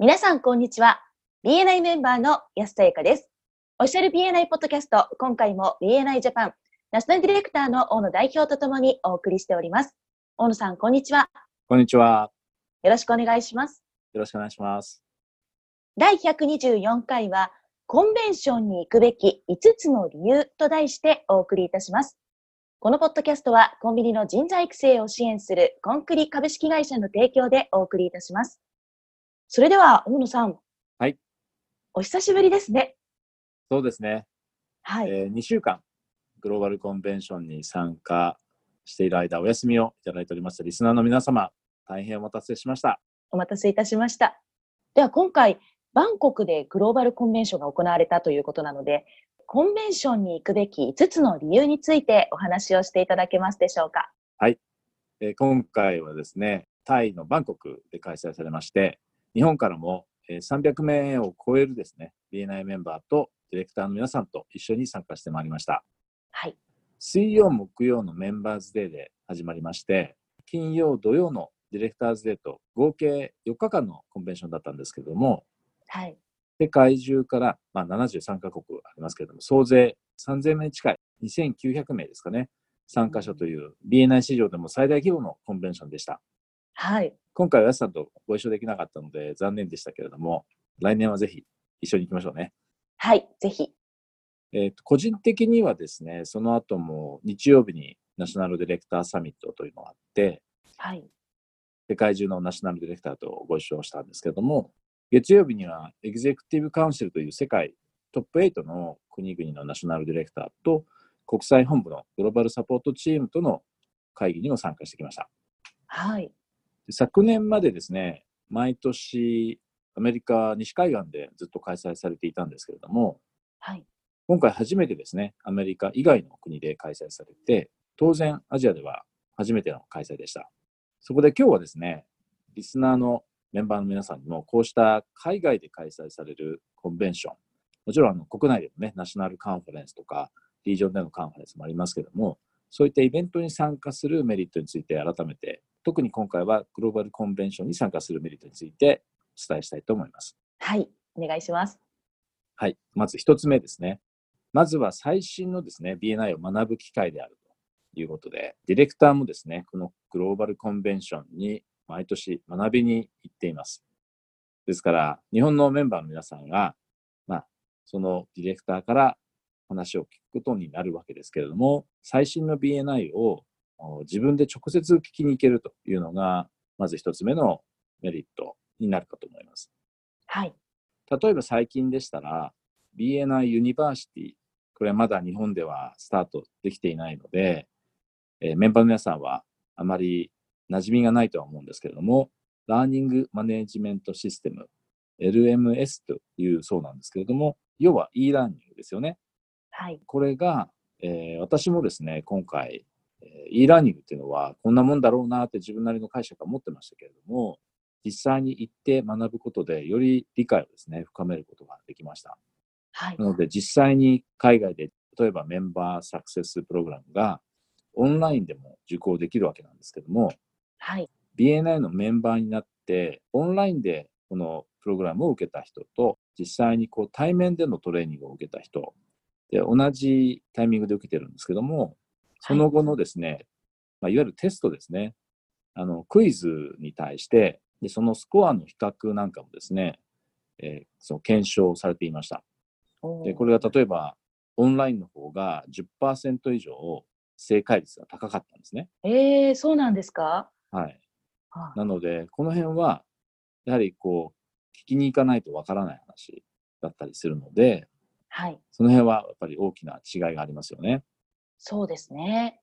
皆さん、こんにちは。BNI メンバーの安田由香です。オフィシャル BNI ポッドキャスト、今回も BNI ジャパン、ナショナルディレクターの大野代表とともにお送りしております。大野さん、こんにちは。こんにちは。よろしくお願いします。よろしくお願いします。第124回は、コンベンションに行くべき5つの理由と題してお送りいたします。このポッドキャストはコンビニの人材育成を支援するコンクリ株式会社の提供でお送りいたします。それでは、大野さん。はい。お久しぶりですね。そうですね。はい。えー2週間、グローバルコンベンションに参加している間、お休みをいただいておりましたリスナーの皆様、大変お待たせしました。お待たせいたしました。では今回、バンコクでグローバルコンベンションが行われたということなので、コンベンションに行くべき5つの理由についてお話をしていただけますでしょうか。えー今回はですね、タイのバンコクで開催されまして、日本からもえー300名を超えるですね、BNI メンバーとディレクターの皆さんと一緒に参加してまいりました。はい。水曜、木曜のメンバーズデーで始まりまして、金曜、土曜のディレクターズデーと合計4日間のコンベンションだったんですけれども、はい。世界中から、まあ、73カ国ありますけれども、総勢3000名近い、2900名ですかね、参加者という BNI 市場でも最大規模のコンベンションでした。はい。今回は安さんとご一緒できなかったので残念でしたけれども、来年はぜひ一緒に行きましょうね。はい。ぜひ。えーと個人的にはですね、その後も日曜日にナショナルディレクターサミットというのがあって、はい。世界中のナショナルディレクターとご一緒したんですけれども、月曜日にはエグゼクティブカウンシルという世界トップ8の国々のナショナルディレクターと国際本部のグローバルサポートチームとの会議にも参加してきました。はい。で昨年までですね、毎年アメリカ西海岸でずっと開催されていたんですけれども、はい。今回初めてですね、アメリカ以外の国で開催されて、当然アジアでは初めての開催でした。そこで今日はですね、リスナーのメンバーの皆さんにも、こうした海外で開催されるコンベンション、もちろんあの国内でもね、ナショナルカンファレンスとか、リージョンでのカンファレンスもありますけども、そういったイベントに参加するメリットについて改めて、特に今回はグローバルコンベンションに参加するメリットについてお伝えしたいと思います。はい。お願いします。はい。まず一つ目ですね。まずは最新のですね、BNI を学ぶ機会であるということで、ディレクターもですね、このグローバルコンベンションに毎年学びに行っています。ですから、日本のメンバーの皆さんが、まあ、そのディレクターから話を聞くことになるわけですけれども、最新の BNI をお自分で直接聞きに行けるというのが、まず一つ目のメリットになるかと思います。はい。例えば最近でしたら、BNI University、これはまだ日本ではスタートできていないので、えーメンバーの皆さんはあまり馴染みがないとは思うんですけれども、ラーニングマネジメントシステム、LMS というそうなんですけれども、要は e ラーニングですよね。はい。これが、えー私もですね、今回、えー e ラーニングっていうのはこんなもんだろうなって自分なりの解釈は持ってましたけれども、実際に行って学ぶことでより理解をですね、深めることができました。はい。なので実際に海外で例えばメンバーサクセスプログラムがオンラインでも受講できるわけなんですけども、はい。BNI のメンバーになってオンラインでこのプログラムを受けた人と実際にこう対面でのトレーニングを受けた人で同じタイミングで受けてるんですけどもその後のですね、まあ、いわゆるテストですね。あのクイズに対してでそのスコアの比較なんかもですね、えーその検証されていました。でこれが例えばオンラインの方が10%以上正解率が高かったんですね。えー、そうなんですか？はい。あ。なので、この辺は、やはりこう、聞きに行かないとわからない話だったりするので、はい。その辺はやっぱり大きな違いがありますよね。そうですね。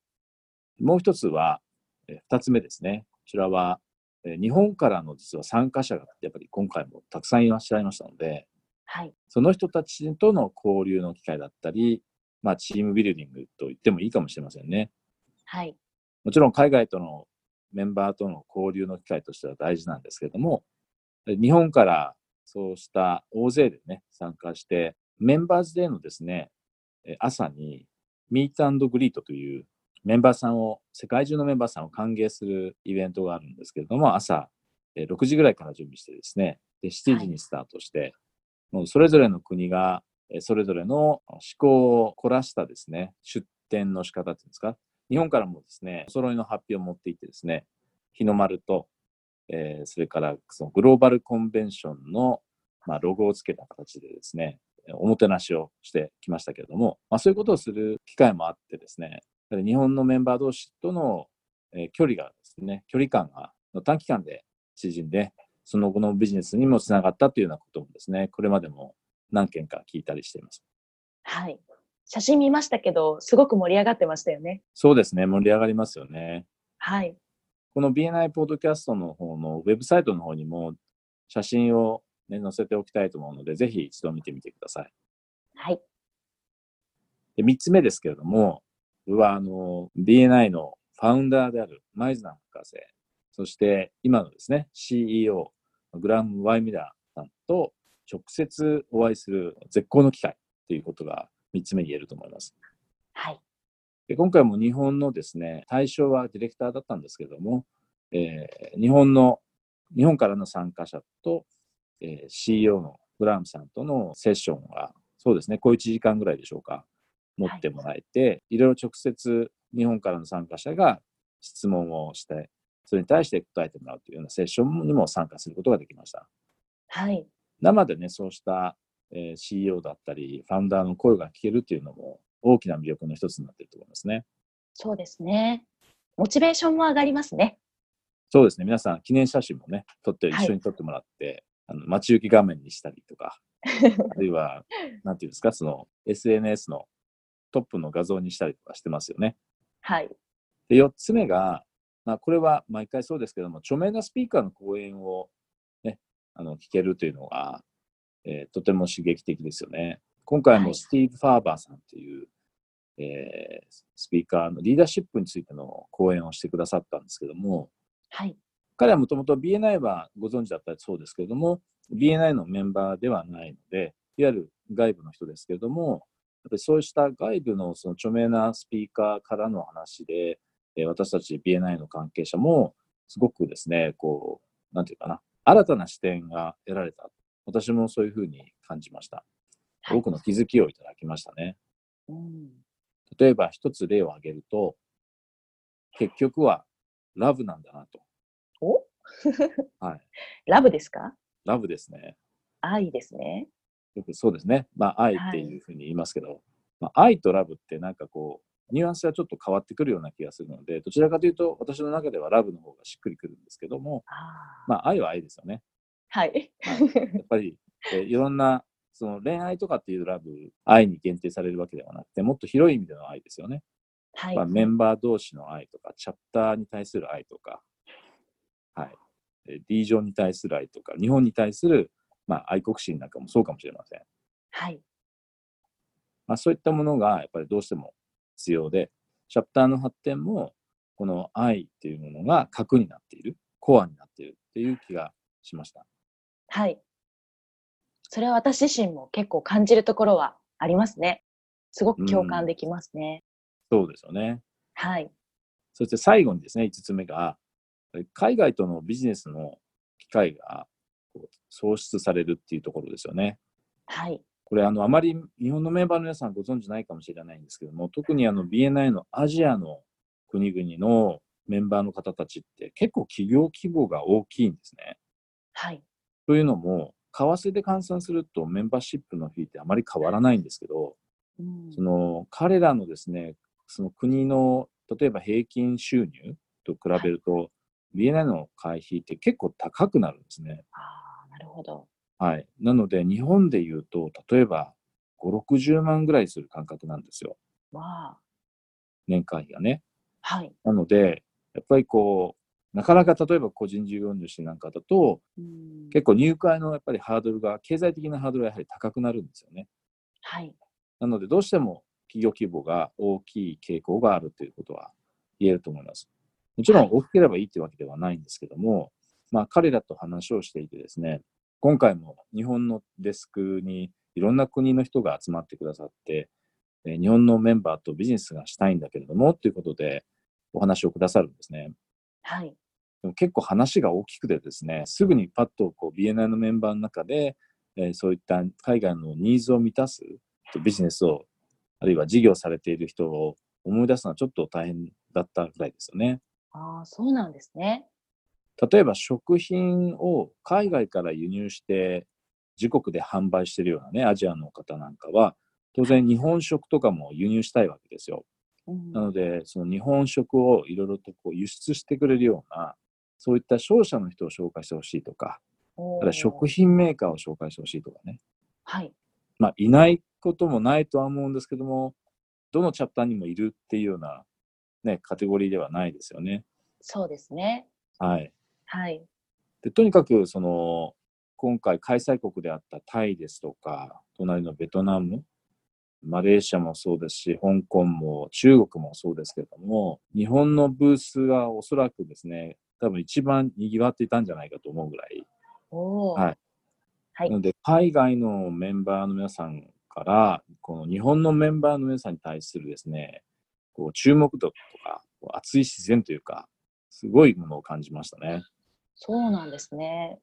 もう一つは、えー二つ目ですね。こちらは、えー日本からの実は参加者がやっぱり今回もたくさんいらっしゃいましたので、はい。その人たちとの交流の機会だったり、まあ、チームビルディングと言ってもいいかもしれませんね。はい。もちろん海外とのメンバーとの交流の機会としては大事なんですけども、で日本からそうした大勢でね、参加して、メンバーズデーのですね、え朝にミートグリートというメンバーさんを、世界中のメンバーさんを歓迎するイベントがあるんですけれども、朝えー6時ぐらいから準備してですね、で7時にスタートして、もうそれぞれの国が、えーそれぞれの思考を凝らしたですね、出展の仕方っていうんですか、日本からもですね、お揃いの発表を持っていってですね、日の丸と、えーそれからそのグローバルコンベンションの、まあ、ロゴをつけた形でですね、おもてなしをしてきましたけれども、まあ、そういうことをする機会もあってですね、日本のメンバー同士との、えー距離がですね、距離感が短期間で縮んで、その後のビジネスにもつながったというようなこともですね、これまでも何件か聞いたりしています。はい。写真見ましたけど、すごく盛り上がってましたよね。そうですね、盛り上がりますよね。はい。この BNI ポッドキャストの方のウェブサイトの方にも写真を、ね、載せておきたいと思うので、ぜひ一度見てみてください。はい。で、3つ目ですけれども、これはあの BNI のファウンダーであるマイズナー博士、そして今のですね、CEO、グラム・ワイミラーさんと直接お会いする絶好の機会ということが3つ目に言えると思います。はい。で今回も日本のですね、対象はディレクターだったんですけれども、えー日本の、日本からの参加者と、えー CEO のグラムさんとのセッションが、そうですね、小1時間ぐらいでしょうか、持ってもらえて、い、ろいろ直接日本からの参加者が質問をして、それに対して答えてもらうというようなセッションにも参加することができました。はい。生でね、そうした、えー CEO だったり、ファウンダーの声が聞けるっていうのも大きな魅力の一つになっていると思いますね。そうですね。モチベーションも上がりますね。そうですね。皆さん、記念写真もね、撮って、はい一緒に撮ってもらって、あの待ち受け画面にしたりとか、あるいは、なんていうんですか、その SNS のトップの画像にしたりとかしてますよね。はい。で、4つ目が、まあ、これは毎回そうですけども、著名なスピーカーの講演をね、あの聞けるというのが、えーとても刺激的ですよね。今回はいもスティーブ・ファーバーさんという、えースピーカーのリーダーシップについての講演をしてくださったんですけども、はい。彼はもともと BNI はご存知だったらそうですけれども、BNI のメンバーではないので、いわゆる外部の人ですけれども、やっぱりそうした外部のその著名なスピーカーからの話で、えー私たち BNI の関係者も、すごくですね、こう、なんていうかな、新たな視点が得られた。私もそういうふうに感じました。はい多くの気づきをいただきましたね。うん。例えば一つ例を挙げると、結局はラブなんだなと。お はい。ラブですか？ラブですね。愛ですね。よくそうですね。まあ、愛っていうふうに言いますけど、まあ、愛とラブってなんかこう、ニュアンスがちょっと変わってくるような気がするので、どちらかというと、私の中ではラブの方がしっくりくるんですけども、ああ。まあ、愛は愛ですよね。はい。やっぱり、えーいろんな、その恋愛とかっていうラブ、愛に限定されるわけではなくて、もっと広い意味での愛ですよね。はい。まあ、メンバー同士の愛とか、チャプターに対する愛とか、はい。えーリージョンに対する愛とか、日本に対する、まあ、愛国心なんかもそうかもしれません。はい。まあ、そういったものがやっぱりどうしても必要で、チャプターの発展も、この愛っていうものが核になっている、コアになっているっていう気がしました。はい。それは私自身も結構感じるところはありますね。すごく共感できますね。そうですよね。はい。そして最後にですね、5つ目が、海外とのビジネスの機会が創出されるっていうところですよね。はい。これあの、あまり日本のメンバーの皆さんご存知ないかもしれないんですけども、特にあの BNI のアジアの国々のメンバーの方たちって結構企業規模が大きいんですね。はい。というのも、為替で換算するとメンバーシップのフィーってあまり変わらないんですけど、うんその彼らのですね、その国の例えば平均収入と比べると、BNI の会費って結構高くなるんですね。ああ、なるほど。はい。なので、日本で言うと、例えば5、60万ぐらいする感覚なんですよ。わあ。年会費がね。はい。なので、やっぱりこう、なかなか例えば個人事業主なんかだと、うん結構入会のやっぱりハードルが、経済的なハードルがやはり高くなるんですよね。はい。なので、どうしても企業規模が大きい傾向があるということは言えると思います。もちろん大きければいいというわけではないんですけども、まあ彼らと話をしていてですね、今回も日本のデスクにいろんな国の人が集まってくださって、えー日本のメンバーとビジネスがしたいんだけれどもということでお話をくださるんですね。はい。でも結構話が大きくてですね、すぐにパッとこう BNI のメンバーの中で、えーそういった海外のニーズを満たすビジネスを、あるいは事業されている人を思い出すのはちょっと大変だったぐらいですよね。ああ、そうなんですね。例えば食品を海外から輸入して自国で販売しているようなね、アジアの方なんかは、当然日本食とかも輸入したいわけですよ。うんなので、その日本食をいろいろとこう輸出してくれるような、そういった商社の人を紹介してほしいとか、おーあるいは食品メーカーを紹介してほしいとかね。はい。まあ、いないこともないとは思うんですけども、どのチャプターにもいるっていうような、ね、カテゴリーではないですよね。そうですね。はい。はい。でとにかく、その、今回開催国であったタイですとか、隣のベトナム、マレーシアもそうですし、香港も中国もそうですけれども、日本のブースがおそらくですね、多分一番賑わっていたんじゃないかと思うぐらい。はい。はいなので、海外のメンバーの皆さんから、この日本のメンバーの皆さんに対するですね、こう注目度とか、熱い自然というか、すごいものを感じましたね。そうなんですね。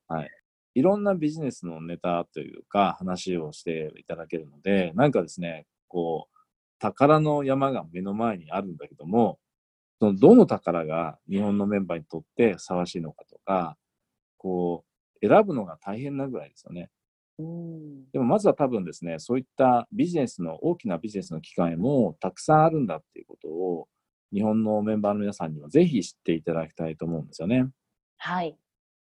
いろんなビジネスのネタというか話をしていただけるので、なんかですね、こう、宝の山が目の前にあるんだけども、そのどの宝が日本のメンバーにとってふさわしいのかとか、こう、選ぶのが大変なぐらいですよね。うん。でもまずは多分ですね、そういったビジネスの、大きなビジネスの機会もたくさんあるんだっていうことを、日本のメンバーの皆さんにはぜひ知っていただきたいと思うんですよね。はい。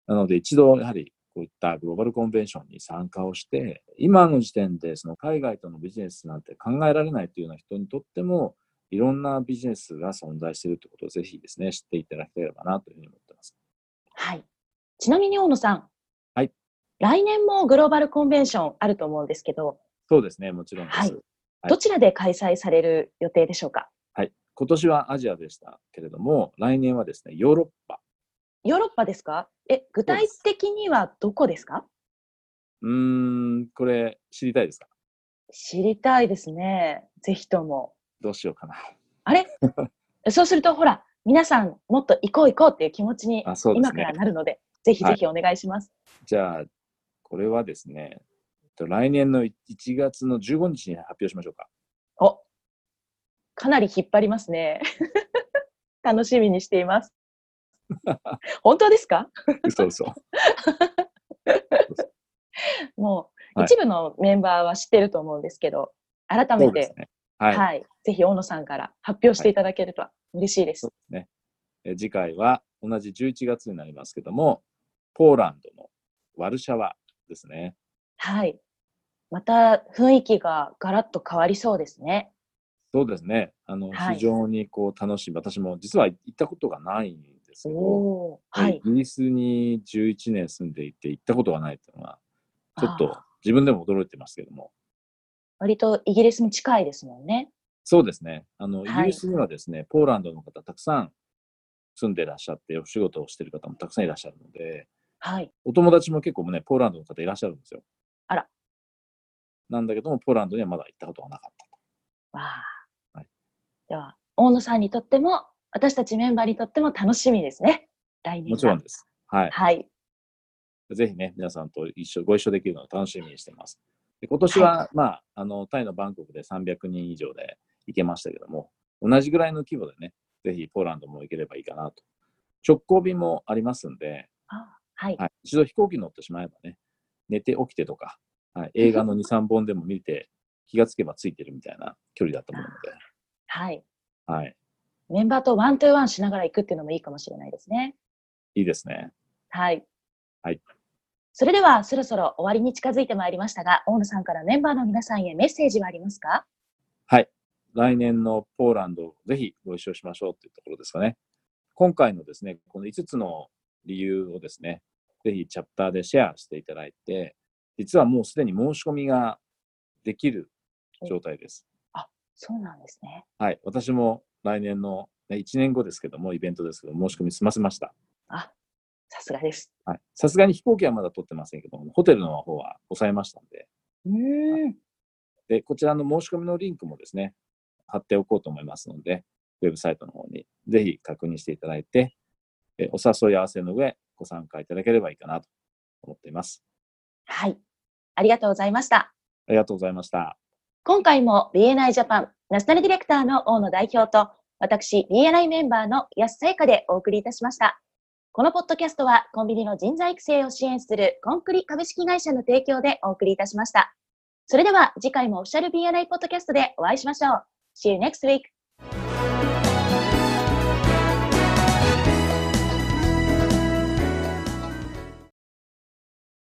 なので一度やはりこういったグローバルコンベンションに参加をして、今の時点でその海外とのビジネスなんて考えられないというような人にとっても、いろんなビジネスが存在しているということをぜひですね、知っていただければなというふうに思ってます。はい。ちなみに大野さん。はい。来年もグローバルコンベンションあると思うんですけど、そうですね、もちろんです。はいはいどちらで開催される予定でしょうか？はい。今年はアジアでしたけれども、来年はですね、ヨーロッパ。ヨーロッパですか？え、具体的にはどこですか？うーん、これ知りたいですか？知りたいですね。ぜひとも。どうしようかな。あれ？そうすると、ほら、皆さんもっと行こう行こうっていう気持ちに今から。なるので、ぜひぜひお願いします。じゃあ、これはですね、えっと来年の1月の15日に発表しましょうか。お、かなり引っ張りますね。楽しみにしています。本当ですか？嘘嘘。もう、はい一部のメンバーは知ってると思うんですけど、改めて、ね。はい。はい、ぜひ大野さんから発表していただけると嬉しいです。そうですね。え次回は同じ11月になりますけども、ポーランドのワルシャワですね。はい。また雰囲気がガラッと変わりそうですね。そうですね。あの、はい非常にこう楽しい。私も実は行ったことがないんですけど、はいイ。ギリスに11年住んでいて行ったことがないっていうのは、ちょっと自分でも驚いてますけども。割とイギリスに近いですもんね。そうですね。あの、イはいギリスにはですね、ポーランドの方たくさん住んでいらっしゃって、お仕事をしている方もたくさんいらっしゃるので、はい。お友達も結構ね、ポーランドの方いらっしゃるんですよ。あら。なんだけども、ポーランドにはまだ行ったことがなかったと。わあ。はいでは、大野さんにとっても、私たちメンバーにとっても楽しみですね。来年がもちろんです。はい。はい。ぜひね、皆さんと一緒、ご一緒できるのを楽しみにしています。で今年は、まあ、あの、タイのバンコクで300人以上で行けましたけども、同じぐらいの規模でね、ぜひポーランドも行ければいいかなと。直行便もありますんで、あはい。はい、一度飛行機乗ってしまえばね、寝て起きてとか、はい、映画の2、3本でも見て、気がつけばついてるみたいな距離だと思うので、はい。はい、メンバーとワントゥーワンしながら行くっていうのもいいかもしれないですね。いいですね。はい。はい。それでは、そろそろ終わりに近づいてまいりましたが、大野さんからメンバーの皆さんへメッセージはありますか？はい。来年のポーランド、ぜひご一緒しましょうというところですかね。今回のですね、この5つの理由をですね、ぜひチャプターでシェアしていただいて、実はもうすでに申し込みができる状態です。そうなんですね。はい。私も来年の、ね、1年後ですけども、イベントですけど、申し込み済ませました。あ、さすがです。はい。さすがに飛行機はまだ取ってませんけども、ホテルの方は抑えましたんで、うーん。で、こちらの申し込みのリンクもですね、貼っておこうと思いますので、ウェブサイトの方にぜひ確認していただいて、えお誘い合わせの上、ご参加いただければいいかなと思っています。はい。ありがとうございました。ありがとうございました。今回も BNI ジャパンナショナルディレクターの大野代表と、私 BNI メンバーの安さやかでお送りいたしました。このポッドキャストはコンビニの人材育成を支援するコンクリ株式会社の提供でお送りいたしました。それでは次回もオフィシャル BNI ポッドキャストでお会いしましょう。See you next week.